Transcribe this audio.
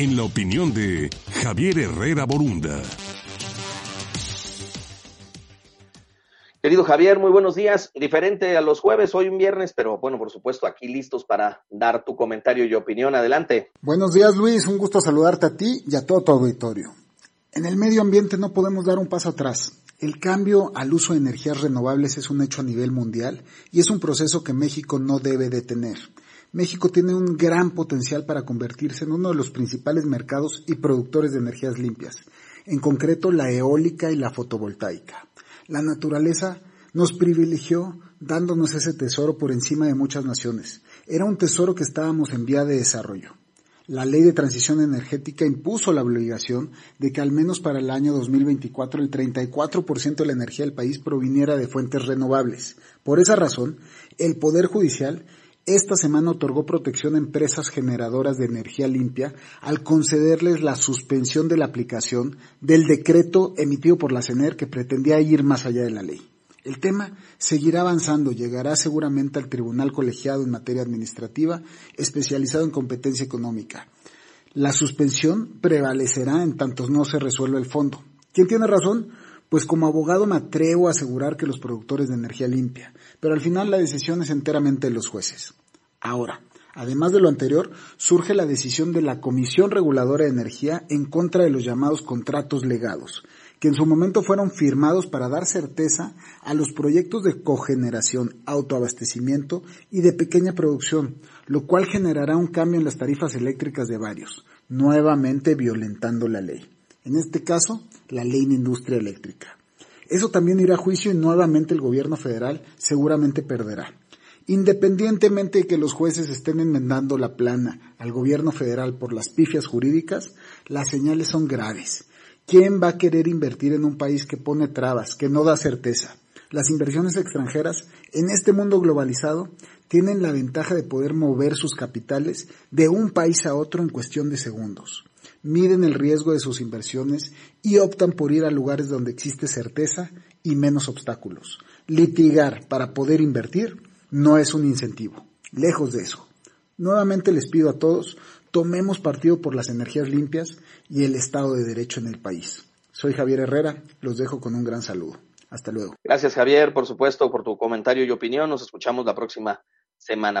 en la opinión de Javier Herrera Borunda. Querido Javier, muy buenos días. Diferente a los jueves, hoy un viernes, pero bueno, por supuesto, aquí listos para dar tu comentario y opinión. Adelante. Buenos días, Luis. Un gusto saludarte a ti y a todo tu auditorio. En el medio ambiente no podemos dar un paso atrás. El cambio al uso de energías renovables es un hecho a nivel mundial y es un proceso que México no debe detener. México tiene un gran potencial para convertirse en uno de los principales mercados y productores de energías limpias, en concreto la eólica y la fotovoltaica. La naturaleza nos privilegió dándonos ese tesoro por encima de muchas naciones. Era un tesoro que estábamos en vía de desarrollo. La ley de transición energética impuso la obligación de que al menos para el año 2024 el 34% de la energía del país proviniera de fuentes renovables. Por esa razón, el Poder Judicial esta semana otorgó protección a empresas generadoras de energía limpia al concederles la suspensión de la aplicación del decreto emitido por la CENER que pretendía ir más allá de la ley. El tema seguirá avanzando, llegará seguramente al Tribunal Colegiado en materia administrativa, especializado en competencia económica. La suspensión prevalecerá en tanto no se resuelva el fondo. ¿Quién tiene razón? Pues como abogado me atrevo a asegurar que los productores de energía limpia, pero al final la decisión es enteramente de los jueces. Ahora, además de lo anterior, surge la decisión de la Comisión Reguladora de Energía en contra de los llamados contratos legados, que en su momento fueron firmados para dar certeza a los proyectos de cogeneración, autoabastecimiento y de pequeña producción, lo cual generará un cambio en las tarifas eléctricas de varios, nuevamente violentando la ley. En este caso, la ley de industria eléctrica. Eso también irá a juicio y nuevamente el gobierno federal seguramente perderá. Independientemente de que los jueces estén enmendando la plana al gobierno federal por las pifias jurídicas, las señales son graves. ¿Quién va a querer invertir en un país que pone trabas, que no da certeza? Las inversiones extranjeras en este mundo globalizado tienen la ventaja de poder mover sus capitales de un país a otro en cuestión de segundos miden el riesgo de sus inversiones y optan por ir a lugares donde existe certeza y menos obstáculos. Litigar para poder invertir no es un incentivo, lejos de eso. Nuevamente les pido a todos, tomemos partido por las energías limpias y el Estado de Derecho en el país. Soy Javier Herrera, los dejo con un gran saludo. Hasta luego. Gracias Javier, por supuesto, por tu comentario y opinión. Nos escuchamos la próxima semana.